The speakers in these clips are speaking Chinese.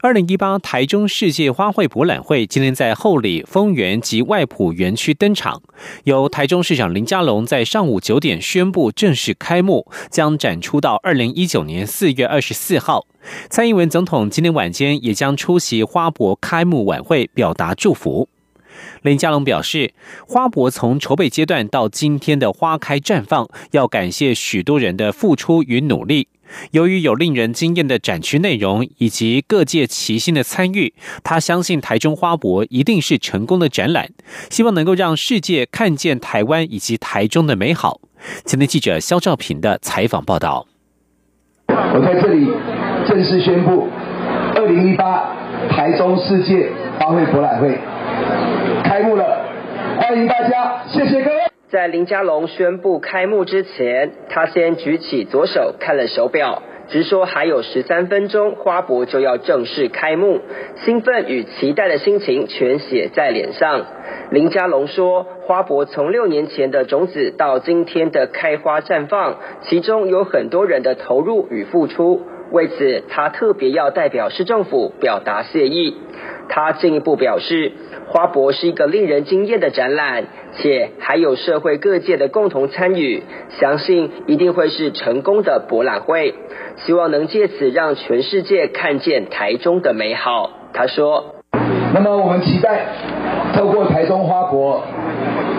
二零一八台中世界花卉博览会今天在后里丰原及外埔园区登场，由台中市长林佳龙在上午九点宣布正式开幕，将展出到二零一九年四月二十四号。蔡英文总统今天晚间也将出席花博开幕晚会，表达祝福。林佳龙表示，花博从筹备阶段到今天的花开绽放，要感谢许多人的付出与努力。由于有令人惊艳的展区内容以及各界齐心的参与，他相信台中花博一定是成功的展览，希望能够让世界看见台湾以及台中的美好。前天记者肖兆平的采访报道。我在这里正式宣布，二零一八台中世界花卉博览会开幕了，欢迎大家，谢谢各位。在林佳龙宣布开幕之前，他先举起左手看了手表，直说还有十三分钟，花博就要正式开幕，兴奋与期待的心情全写在脸上。林佳龙说，花博从六年前的种子到今天的开花绽放，其中有很多人的投入与付出，为此他特别要代表市政府表达谢意。他进一步表示。花博是一个令人惊艳的展览，且还有社会各界的共同参与，相信一定会是成功的博览会。希望能借此让全世界看见台中的美好。他说：“那么我们期待透过台中花博，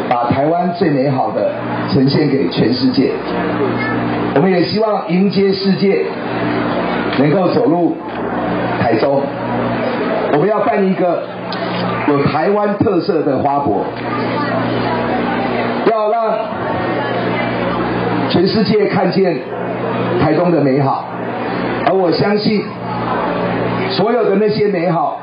把台湾最美好的呈现给全世界。我们也希望迎接世界能够走入台中。我们要办一个。”有台湾特色的花博，要让全世界看见台中的美好，而我相信所有的那些美好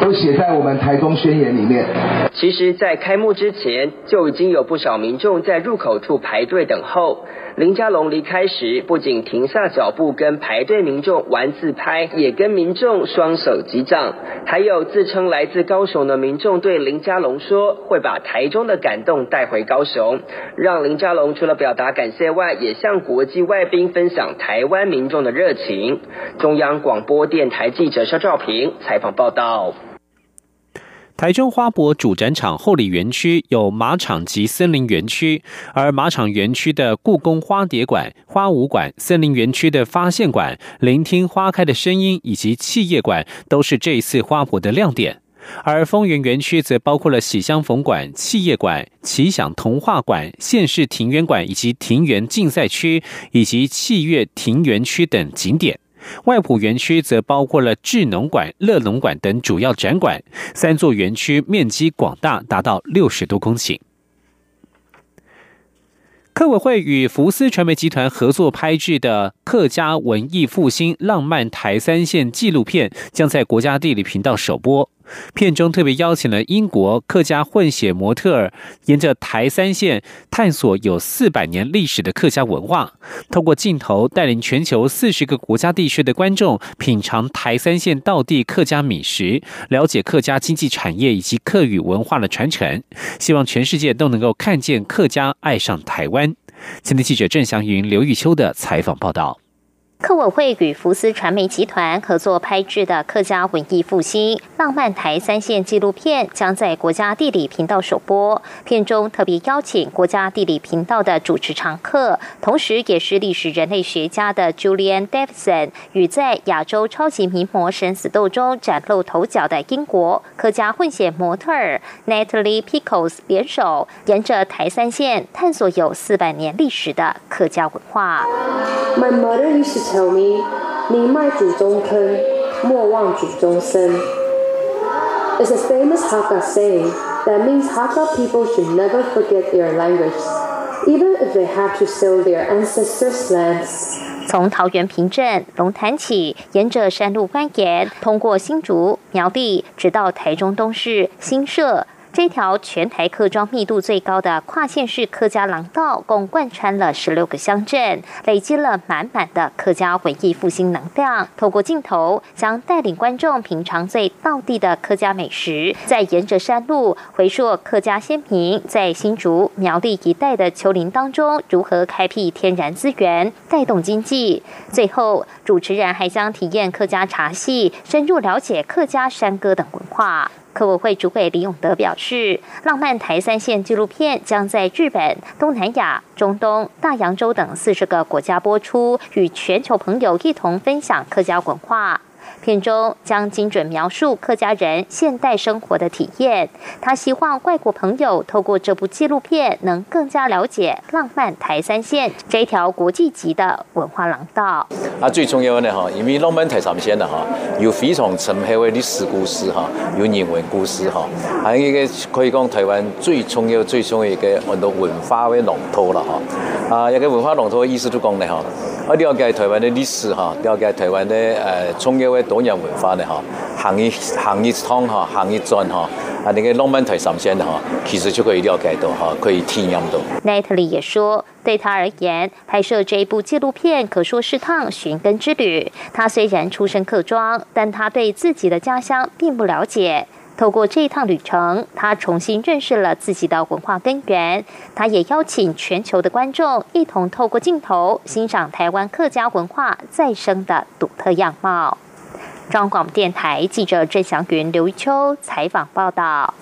都写在我们台中宣言里面。其实，在开幕之前，就已经有不少民众在入口处排队等候。林佳龙离开时，不仅停下脚步跟排队民众玩自拍，也跟民众双手击掌。还有自称来自高雄的民众对林佳龙说，会把台中的感动带回高雄，让林佳龙除了表达感谢外，也向国际外宾分享台湾民众的热情。中央广播电台记者肖兆平采访报道。台中花博主展场后里园区有马场及森林园区，而马场园区的故宫花蝶馆、花舞馆，森林园区的发现馆、聆听花开的声音以及企业馆，都是这一次花博的亮点。而丰原园区则包括了喜相逢馆、企业馆、奇想童话馆、县市庭园馆以及庭园竞赛区以及器乐庭园区等景点。外埔园区则包括了智能馆、乐农馆等主要展馆，三座园区面积广大，达到六十多公顷。科委会与福斯传媒集团合作拍制的客家文艺复兴浪漫台三线纪录片，将在国家地理频道首播。片中特别邀请了英国客家混血模特儿，沿着台三线探索有四百年历史的客家文化，透过镜头带领全球四十个国家地区的观众品尝台三线道地客家美食，了解客家经济产业以及客语文化的传承，希望全世界都能够看见客家，爱上台湾。今天记者郑祥云、刘玉秋的采访报道。客委会与福斯传媒集团合作拍制的客家文艺复兴浪漫台三线纪录片将在国家地理频道首播。片中特别邀请国家地理频道的主持常客，同时也是历史人类学家的 Julian Davidson 与在亚洲超级名模生死斗中崭露头角的英国客家混血模特儿 Natalie Pickles 联手，沿着台三线探索有四百年历史的客家文化。tell me, 宁迈祖宗坑，莫忘祖宗生. It's a famous Hakka saying that means Hakka people should never forget their language, even if they have to sell their ancestors' lands. 从桃园平镇龙潭起，沿着山路蜿蜒，通过新竹苗栗，直到台中东市新社。 这条全台客庄密度最高的跨县市客家廊道，共贯穿了十六个乡镇，累积了满满的客家文艺复兴能量。透过镜头，将带领观众品尝最道地的客家美食，再沿着山路回溯客家先民在新竹苗栗一带的丘陵当中如何开辟天然资源，带动经济。最后，主持人还将体验客家茶戏，深入了解客家山歌等文化。客委会主委李永德表示，浪漫台三线纪录片将在日本、东南亚、中东、大洋洲等四十个国家播出，与全球朋友一同分享客家文化。片中将精准描述客家人现代生活的体验。他希望外国朋友透过这部纪录片，能更加了解浪漫台三线这一条国际级的文化廊道。啊，最重要的哈，因为浪漫台三线的哈，有非常深厚的历史故事哈，有人文故事哈，还有一个可以讲台湾最重要、最重要一个很多文化的龙头了哈。啊，一个文化龙头的意思就讲呢哈，啊了解台湾的历史哈，了解台湾的呃重要的。多元文化的哈，行业行一趟哈，行业转哈，啊那个浪漫台上线的哈，其实就可以了解到哈，可以体验到。Natalie 也说，对他而言，拍摄这一部纪录片可说是趟寻根之旅。他虽然出身客庄，但他对自己的家乡并不了解。透过这一趟旅程，他重新认识了自己的文化根源。他也邀请全球的观众一同透过镜头欣赏台湾客家文化再生的独特样貌。中广电台记者郑祥云、刘秋采访报道。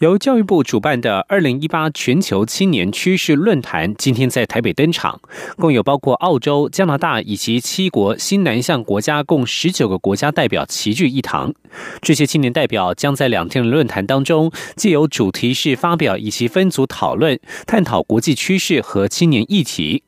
由教育部主办的二零一八全球青年趋势论坛今天在台北登场，共有包括澳洲、加拿大以及七国新南向国家共十九个国家代表齐聚一堂。这些青年代表将在两天的论坛当中，借由主题式发表以及分组讨论，探讨国际趋势和青年议题。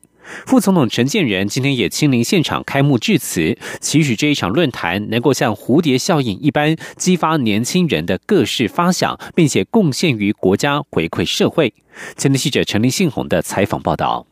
副总统陈建仁今天也亲临现场开幕致辞，期许这一场论坛能够像蝴蝶效应一般，激发年轻人的各式发想，并且贡献于国家，回馈社会。前天记者陈林信宏的采访报道。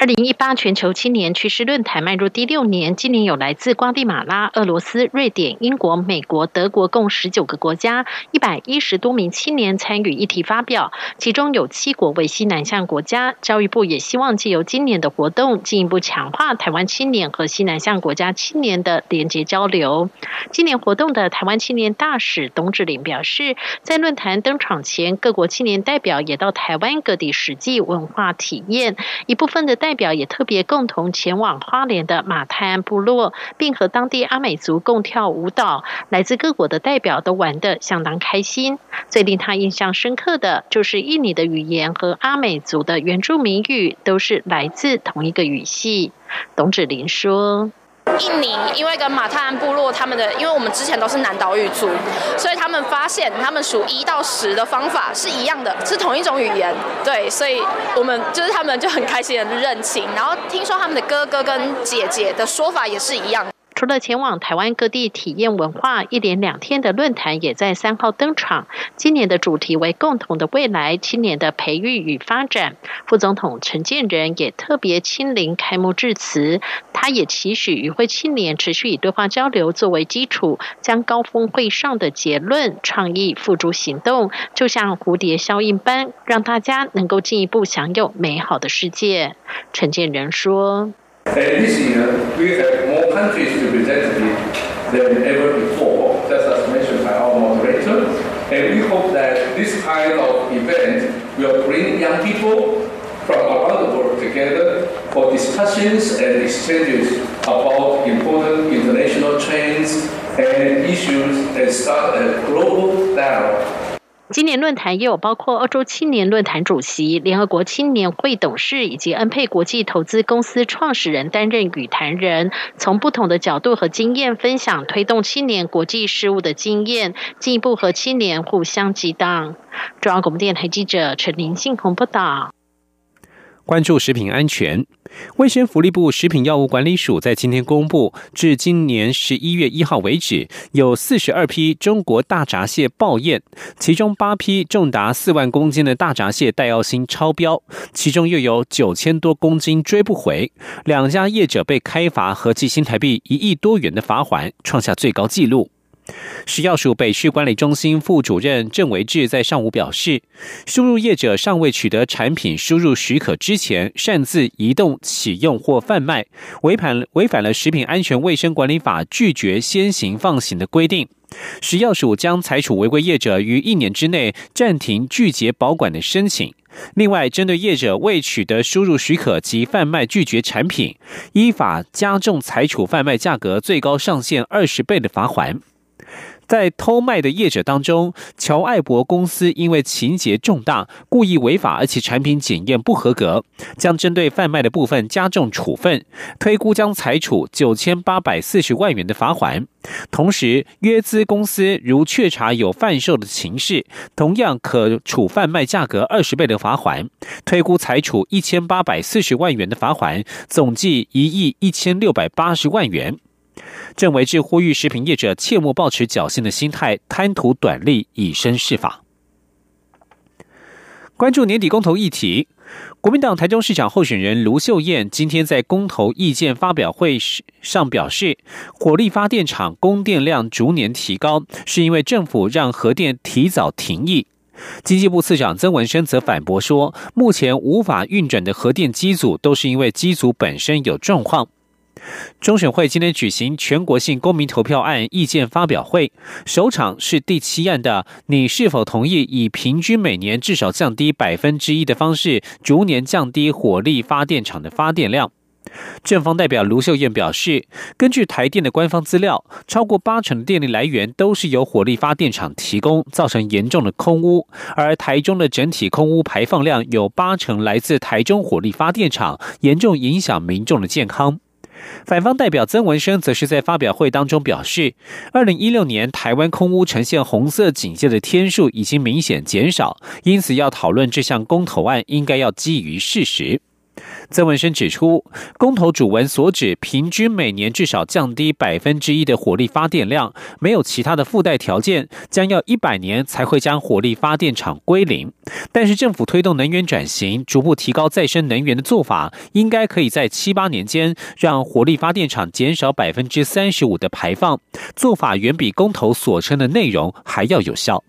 二零一八全球青年趋势论坛迈入第六年，今年有来自瓜地马拉、俄罗斯、瑞典、英国、美国、德国共十九个国家，一百一十多名青年参与议题发表，其中有七国为西南向国家。教育部也希望借由今年的活动，进一步强化台湾青年和西南向国家青年的连结交流。今年活动的台湾青年大使董志玲表示，在论坛登场前，各国青年代表也到台湾各地实际文化体验，一部分的代。代表也特别共同前往花莲的马泰安部落，并和当地阿美族共跳舞蹈。来自各国的代表都玩得相当开心。最令他印象深刻的就是印尼的语言和阿美族的原住民语都是来自同一个语系。董子玲说。印尼因为跟马特安部落他们的，因为我们之前都是南岛语族，所以他们发现他们数一到十的方法是一样的，是同一种语言。对，所以我们就是他们就很开心的认亲，然后听说他们的哥哥跟姐姐的说法也是一样。除了前往台湾各地体验文化，一连两天的论坛也在三号登场。今年的主题为“共同的未来：青年的培育与发展”。副总统陈建仁也特别亲临开幕致辞，他也期许与会青年持续以对话交流作为基础，将高峰会上的结论倡议付诸行动，就像蝴蝶效应般，让大家能够进一步享有美好的世界。陈建仁说。Than ever before, just as mentioned by our moderator. And we hope that this kind of event will bring young people from around the world together for discussions and exchanges about important international trends and issues and start a global dialogue 今年论坛也有包括欧洲青年论坛主席、联合国青年会董事以及恩佩国际投资公司创始人担任语坛人，从不同的角度和经验分享推动青年国际事务的经验，进一步和青年互相激荡。中央广播电台记者陈林信宏报道。关注食品安全，卫生福利部食品药物管理署在今天公布，至今年十一月一号为止，有四十二批中国大闸蟹报验，其中八批重达四万公斤的大闸蟹带药芯超标，其中又有九千多公斤追不回，两家业者被开罚合计新台币一亿多元的罚款，创下最高纪录。食药署北市管理中心副主任郑维志在上午表示，输入业者尚未取得产品输入许可之前，擅自移动、启用或贩卖，违反违反了食品安全卫生管理法拒绝先行放行的规定。食药署将裁处违规业者于一年之内暂停拒绝保管的申请。另外，针对业者未取得输入许可及贩卖拒绝产品，依法加重裁处贩卖价格最高上限二十倍的罚款。在偷卖的业者当中，乔爱博公司因为情节重大、故意违法，而且产品检验不合格，将针对贩卖的部分加重处分，推估将裁处九千八百四十万元的罚款。同时，约资公司如确查有贩售的情事，同样可处贩卖价格二十倍的罚款，推估裁处一千八百四十万元的罚款，总计一亿一千六百八十万元。郑维志呼吁食品业者切莫抱持侥幸的心态，贪图短利，以身试法。关注年底公投议题，国民党台中市长候选人卢秀燕今天在公投意见发表会上表示，火力发电厂供电量逐年提高，是因为政府让核电提早停役。经济部次长曾文生则反驳说，目前无法运转的核电机组都是因为机组本身有状况。中选会今天举行全国性公民投票案意见发表会，首场是第七案的，你是否同意以平均每年至少降低百分之一的方式，逐年降低火力发电厂的发电量？正方代表卢秀燕表示，根据台电的官方资料，超过八成的电力来源都是由火力发电厂提供，造成严重的空污。而台中的整体空污排放量有八成来自台中火力发电厂，严重影响民众的健康。反方代表曾文生则是在发表会当中表示，二零一六年台湾空屋呈现红色警戒的天数已经明显减少，因此要讨论这项公投案，应该要基于事实。曾文生指出，公投主文所指平均每年至少降低百分之一的火力发电量，没有其他的附带条件，将要一百年才会将火力发电厂归零。但是政府推动能源转型，逐步提高再生能源的做法，应该可以在七八年间让火力发电厂减少百分之三十五的排放，做法远比公投所称的内容还要有效。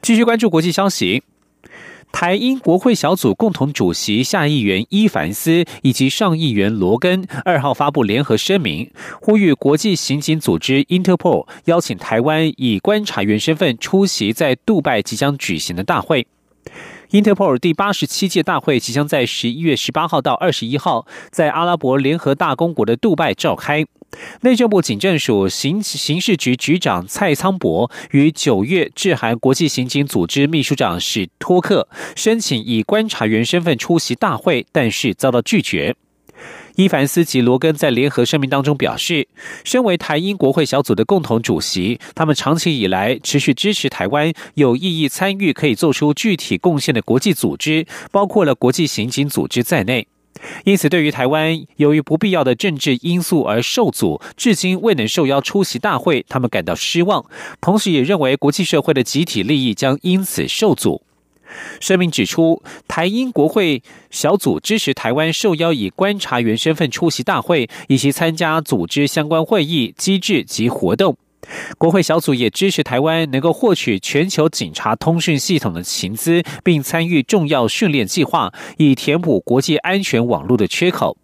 继续关注国际消息。台英国会小组共同主席下议员伊凡斯以及上议员罗根二号发布联合声明，呼吁国际刑警组织 Interpol 邀请台湾以观察员身份出席在杜拜即将举行的大会。Interpol 第八十七届大会即将在十一月十八号到二十一号在阿拉伯联合大公国的杜拜召开。内政部警政署刑刑事局局长蔡仓博于九月致函国际刑警组织秘书长史托克，申请以观察员身份出席大会，但是遭到拒绝。伊凡斯及罗根在联合声明当中表示，身为台英国会小组的共同主席，他们长期以来持续支持台湾有意义参与可以做出具体贡献的国际组织，包括了国际刑警组织在内。因此，对于台湾由于不必要的政治因素而受阻，至今未能受邀出席大会，他们感到失望。同时，也认为国际社会的集体利益将因此受阻。声明指出，台英国会小组支持台湾受邀以观察员身份出席大会，以及参加组织相关会议、机制及活动。国会小组也支持台湾能够获取全球警察通讯系统的情资，并参与重要训练计划，以填补国际安全网络的缺口。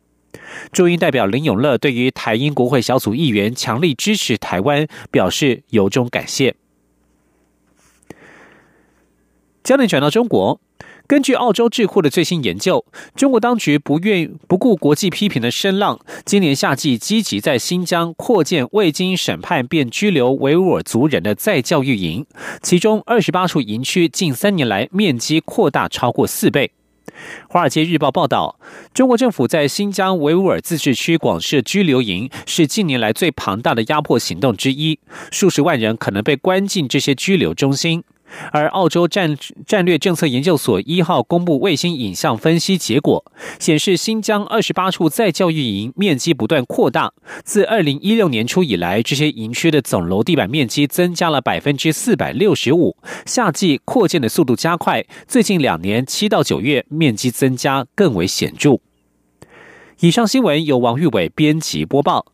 驻英代表林永乐对于台英国会小组议员强力支持台湾表示由衷感谢。焦点转到中国。根据澳洲智库的最新研究，中国当局不愿不顾国际批评的声浪，今年夏季积极在新疆扩建未经审判便拘留维吾尔族人的再教育营，其中二十八处营区近三年来面积扩大超过四倍。《华尔街日报》报道，中国政府在新疆维吾尔自治区广设拘留营，是近年来最庞大的压迫行动之一，数十万人可能被关进这些拘留中心。而澳洲战战略政策研究所一号公布卫星影像分析结果，显示新疆二十八处再教育营面积不断扩大。自二零一六年初以来，这些营区的总楼地板面积增加了百分之四百六十五，夏季扩建的速度加快。最近两年七到九月，面积增加更为显著。以上新闻由王玉伟编辑播报。